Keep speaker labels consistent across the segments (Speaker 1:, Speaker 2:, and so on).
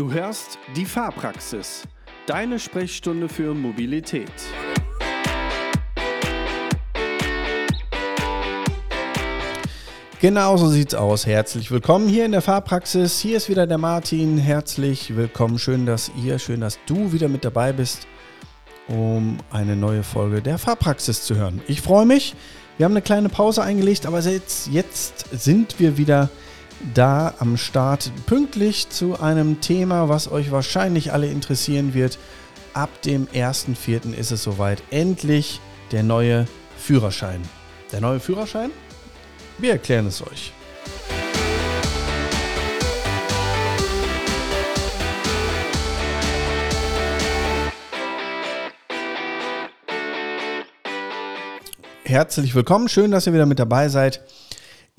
Speaker 1: Du hörst die Fahrpraxis, deine Sprechstunde für Mobilität.
Speaker 2: Genau so sieht's aus. Herzlich willkommen hier in der Fahrpraxis. Hier ist wieder der Martin. Herzlich willkommen. Schön, dass ihr, schön, dass du wieder mit dabei bist, um eine neue Folge der Fahrpraxis zu hören. Ich freue mich. Wir haben eine kleine Pause eingelegt, aber jetzt, jetzt sind wir wieder am Start, pünktlich zu einem Thema, was euch wahrscheinlich alle interessieren wird. Ab dem 1.4. ist es soweit. Endlich der neue Führerschein. Der neue Führerschein? Wir erklären es euch. Herzlich willkommen, schön, dass ihr wieder mit dabei seid.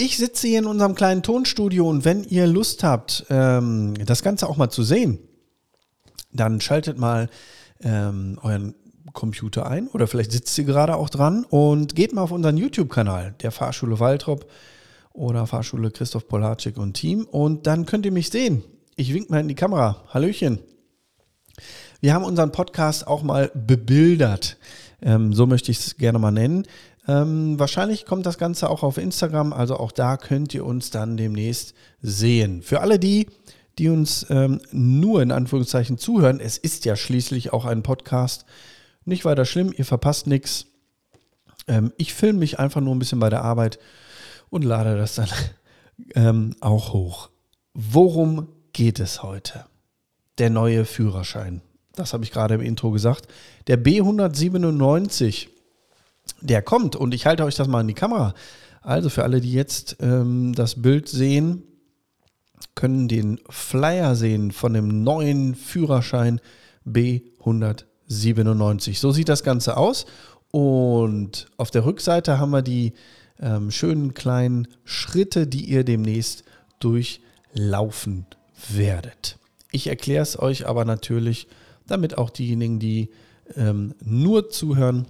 Speaker 2: Ich sitze hier in unserem kleinen Tonstudio und wenn ihr Lust habt, ähm, das Ganze auch mal zu sehen, dann schaltet mal ähm, euren Computer ein oder vielleicht sitzt ihr gerade auch dran und geht mal auf unseren YouTube-Kanal, der Fahrschule Waltrop oder Fahrschule Christoph Polarczyk und Team und dann könnt ihr mich sehen. Ich wink mal in die Kamera. Hallöchen. Wir haben unseren Podcast auch mal bebildert. Ähm, so möchte ich es gerne mal nennen. Ähm, wahrscheinlich kommt das Ganze auch auf Instagram, also auch da könnt ihr uns dann demnächst sehen. Für alle die, die uns ähm, nur in Anführungszeichen zuhören, es ist ja schließlich auch ein Podcast, nicht weiter schlimm, ihr verpasst nichts. Ähm, ich filme mich einfach nur ein bisschen bei der Arbeit und lade das dann ähm, auch hoch. Worum geht es heute? Der neue Führerschein. Das habe ich gerade im Intro gesagt. Der B197 der kommt. Und ich halte euch das mal in die Kamera. Also für alle, die jetzt ähm, das Bild sehen, können den Flyer sehen von dem neuen Führerschein B197. So sieht das Ganze aus. Und auf der Rückseite haben wir die ähm, schönen kleinen Schritte, die ihr demnächst durchlaufen werdet. Ich erkläre es euch aber natürlich, damit auch diejenigen, die ähm, nur zuhören,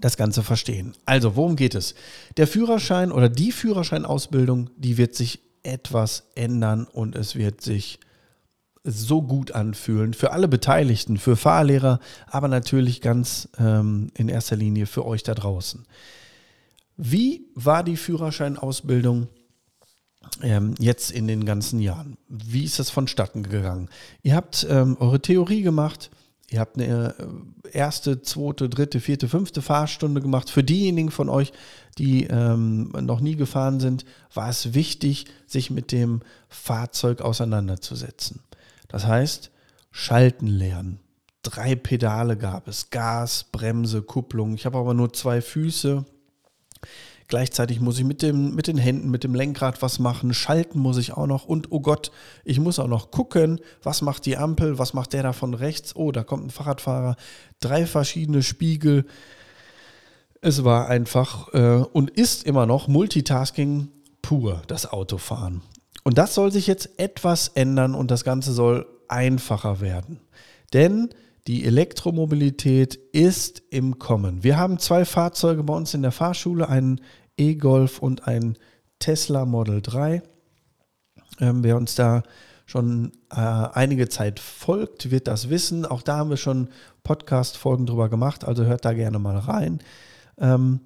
Speaker 2: das Ganze verstehen. Also, worum geht es? Der Führerschein oder die Führerscheinausbildung, die wird sich etwas ändern und es wird sich so gut anfühlen für alle Beteiligten, für Fahrlehrer, aber natürlich ganz ähm, in erster Linie für euch da draußen. Wie war die Führerscheinausbildung ähm, jetzt in den ganzen Jahren? Wie ist das vonstatten gegangen? Ihr habt ähm, eure Theorie gemacht, Ihr habt eine äh, erste, zweite, dritte, vierte, fünfte Fahrstunde gemacht. Für diejenigen von euch, die ähm, noch nie gefahren sind, war es wichtig, sich mit dem Fahrzeug auseinanderzusetzen. Das heißt, schalten lernen. Drei Pedale gab es. Gas, Bremse, Kupplung. Ich habe aber nur zwei Füße. Gleichzeitig muss ich mit, dem, mit den Händen, mit dem Lenkrad was machen. Schalten muss ich auch noch. Und oh Gott, ich muss auch noch gucken, was macht die Ampel, was macht der da von rechts. Oh, da kommt ein Fahrradfahrer. Drei verschiedene Spiegel. Es war einfach äh, und ist immer noch Multitasking pur, das Autofahren. Und das soll sich jetzt etwas ändern und das Ganze soll einfacher werden. Denn die Elektromobilität ist im Kommen. Wir haben zwei Fahrzeuge bei uns in der Fahrschule, einen E-Golf und einen Tesla Model 3. Ähm, wer uns da schon äh, einige Zeit folgt, wird das wissen. Auch da haben wir schon Podcast-Folgen drüber gemacht, also hört da gerne mal rein. Ähm,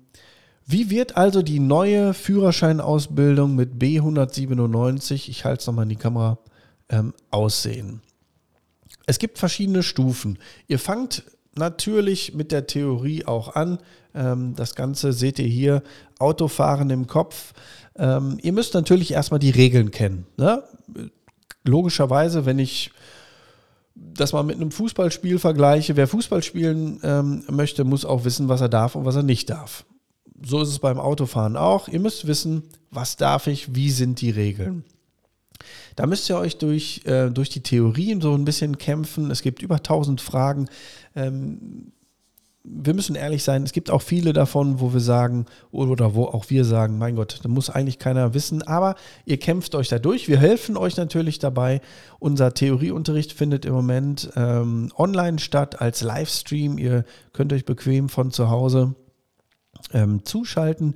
Speaker 2: wie wird also die neue Führerscheinausbildung mit B197, ich halte es nochmal in die Kamera, ähm, aussehen? Es gibt verschiedene Stufen. Ihr fangt natürlich mit der Theorie auch an. Ähm, das Ganze seht ihr hier, Autofahren im Kopf. Ähm, ihr müsst natürlich erstmal die Regeln kennen. Ne? Logischerweise, wenn ich das mal mit einem Fußballspiel vergleiche, wer Fußball spielen ähm, möchte, muss auch wissen, was er darf und was er nicht darf. So ist es beim Autofahren auch. Ihr müsst wissen, was darf ich, wie sind die Regeln. Da müsst ihr euch durch, äh, durch die Theorien so ein bisschen kämpfen. Es gibt über 1000 Fragen. Ähm, wir müssen ehrlich sein, es gibt auch viele davon, wo wir sagen, oder wo auch wir sagen, mein Gott, da muss eigentlich keiner wissen, aber ihr kämpft euch da durch. Wir helfen euch natürlich dabei. Unser Theorieunterricht findet im Moment ähm, online statt als Livestream. Ihr könnt euch bequem von zu Hause ähm, zuschalten.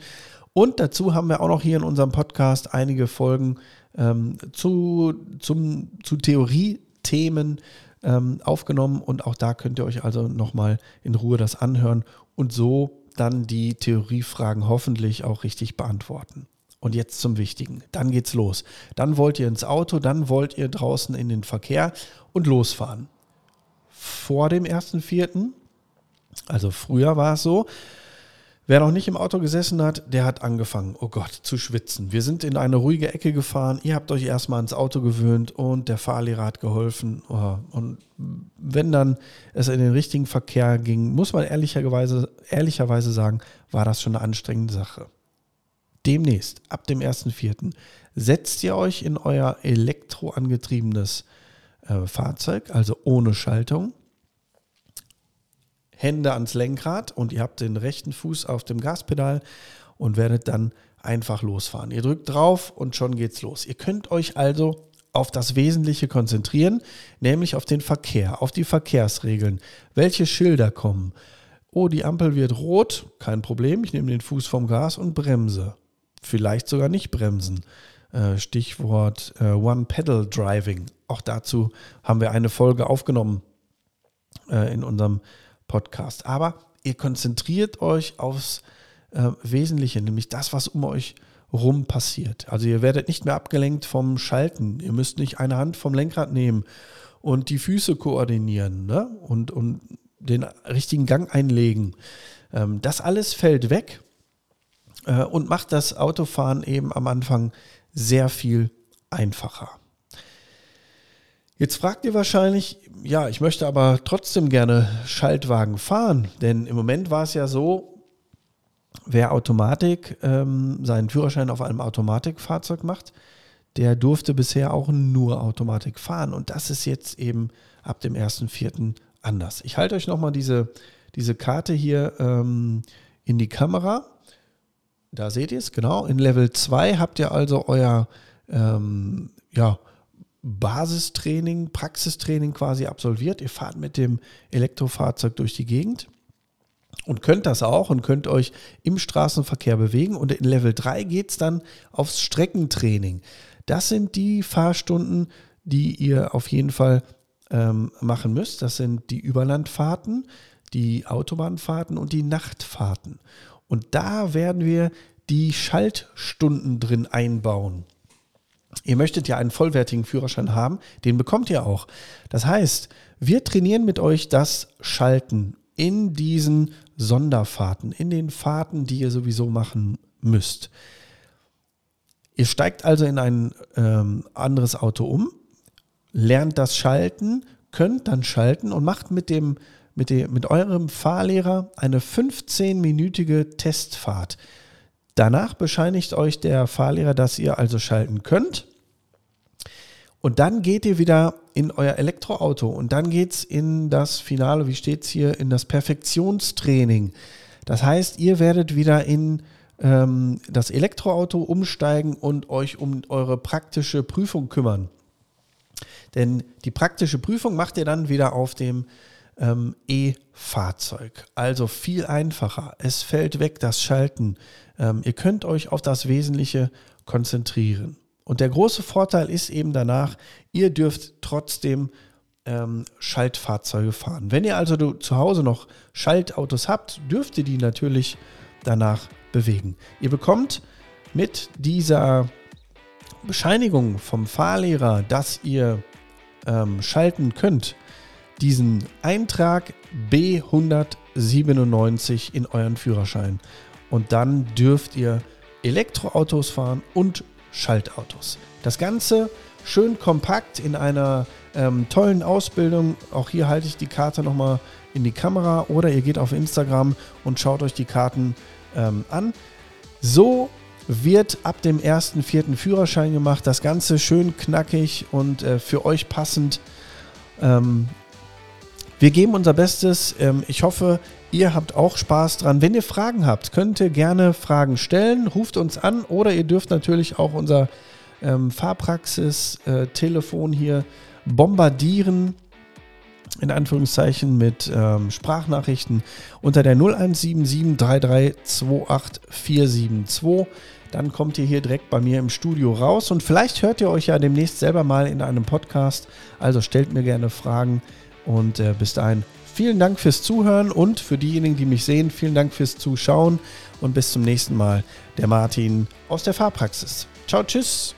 Speaker 2: Und dazu haben wir auch noch hier in unserem Podcast einige Folgen ähm, zu, zum, zu Theorie Themen ähm, aufgenommen und auch da könnt ihr euch also nochmal in Ruhe das anhören und so dann die Theoriefragen hoffentlich auch richtig beantworten. Und jetzt zum Wichtigen. Dann geht's los. Dann wollt ihr ins Auto, dann wollt ihr draußen in den Verkehr und losfahren. Vor dem 1.4., also früher war es so, Wer noch nicht im Auto gesessen hat, der hat angefangen, oh Gott, zu schwitzen. Wir sind in eine ruhige Ecke gefahren, ihr habt euch erstmal ans Auto gewöhnt und der Fahrlehrer hat geholfen. Oh, und wenn dann es in den richtigen Verkehr ging, muss man ehrlicherweise, ehrlicherweise sagen, war das schon eine anstrengende Sache. Demnächst, ab dem 1.4., setzt ihr euch in euer elektroangetriebenes äh, Fahrzeug, also ohne Schaltung, Hände ans Lenkrad und ihr habt den rechten Fuß auf dem Gaspedal und werdet dann einfach losfahren. Ihr drückt drauf und schon geht's los. Ihr könnt euch also auf das Wesentliche konzentrieren, nämlich auf den Verkehr, auf die Verkehrsregeln. Welche Schilder kommen? Oh, die Ampel wird rot, kein Problem, ich nehme den Fuß vom Gas und bremse. Vielleicht sogar nicht bremsen. Äh, Stichwort äh, One-Pedal-Driving. Auch dazu haben wir eine Folge aufgenommen äh, in unserem Podcast. Aber ihr konzentriert euch aufs äh, Wesentliche, nämlich das, was um euch rum passiert. Also ihr werdet nicht mehr abgelenkt vom Schalten. Ihr müsst nicht eine Hand vom Lenkrad nehmen und die Füße koordinieren ne? und, und den richtigen Gang einlegen. Ähm, das alles fällt weg äh, und macht das Autofahren eben am Anfang sehr viel einfacher. Jetzt fragt ihr wahrscheinlich, ja, ich möchte aber trotzdem gerne Schaltwagen fahren, denn im Moment war es ja so, wer Automatik, ähm, seinen Führerschein auf einem Automatikfahrzeug macht, der durfte bisher auch nur Automatik fahren und das ist jetzt eben ab dem 1.4. anders. Ich halte euch nochmal diese, diese Karte hier ähm, in die Kamera. Da seht ihr es, genau. In Level 2 habt ihr also euer ähm, ja, Basistraining, Praxistraining quasi absolviert. Ihr fahrt mit dem Elektrofahrzeug durch die Gegend und könnt das auch und könnt euch im Straßenverkehr bewegen. Und in Level 3 geht es dann aufs Streckentraining. Das sind die Fahrstunden, die ihr auf jeden Fall ähm, machen müsst. Das sind die Überlandfahrten, die Autobahnfahrten und die Nachtfahrten. Und da werden wir die Schaltstunden drin einbauen. Ihr möchtet ja einen vollwertigen Führerschein haben, den bekommt ihr auch. Das heißt, wir trainieren mit euch das Schalten in diesen Sonderfahrten, in den Fahrten, die ihr sowieso machen müsst. Ihr steigt also in ein ähm, anderes Auto um, lernt das Schalten, könnt dann schalten und macht mit, dem, mit, dem, mit eurem Fahrlehrer eine 15-minütige Testfahrt. Danach bescheinigt euch der Fahrlehrer, dass ihr also schalten könnt. Und dann geht ihr wieder in euer Elektroauto und dann geht es in das Finale, wie steht es hier, in das Perfektionstraining. Das heißt, ihr werdet wieder in ähm, das Elektroauto umsteigen und euch um eure praktische Prüfung kümmern. Denn die praktische Prüfung macht ihr dann wieder auf dem ähm, E-Fahrzeug. Also viel einfacher. Es fällt weg das Schalten. Ähm, ihr könnt euch auf das Wesentliche konzentrieren. Und der große Vorteil ist eben danach, ihr dürft trotzdem ähm, Schaltfahrzeuge fahren. Wenn ihr also zu Hause noch Schaltautos habt, dürft ihr die natürlich danach bewegen. Ihr bekommt mit dieser Bescheinigung vom Fahrlehrer, dass ihr ähm, schalten könnt, diesen Eintrag B197 in euren Führerschein. Und dann dürft ihr Elektroautos fahren und Schaltautos. Das Ganze schön kompakt in einer ähm, tollen Ausbildung. Auch hier halte ich die Karte nochmal in die Kamera oder ihr geht auf Instagram und schaut euch die Karten ähm, an. So wird ab dem 1.4. Führerschein gemacht. Das Ganze schön knackig und äh, für euch passend. Ähm, wir geben unser Bestes. Ähm, ich hoffe, ihr habt auch Spaß dran. Wenn ihr Fragen habt, könnt ihr gerne Fragen stellen. Ruft uns an oder ihr dürft natürlich auch unser ähm, Fahrpraxis-Telefon äh, hier bombardieren. in Anführungszeichen mit ähm, Sprachnachrichten unter der 0177 3328472. Dann kommt ihr hier direkt bei mir im Studio raus und vielleicht hört ihr euch ja demnächst selber mal in einem Podcast. Also stellt mir gerne Fragen und äh, bis dahin vielen Dank fürs Zuhören und für diejenigen, die mich sehen, vielen Dank fürs Zuschauen und bis zum nächsten Mal. Der Martin aus der Fahrpraxis. Ciao, tschüss.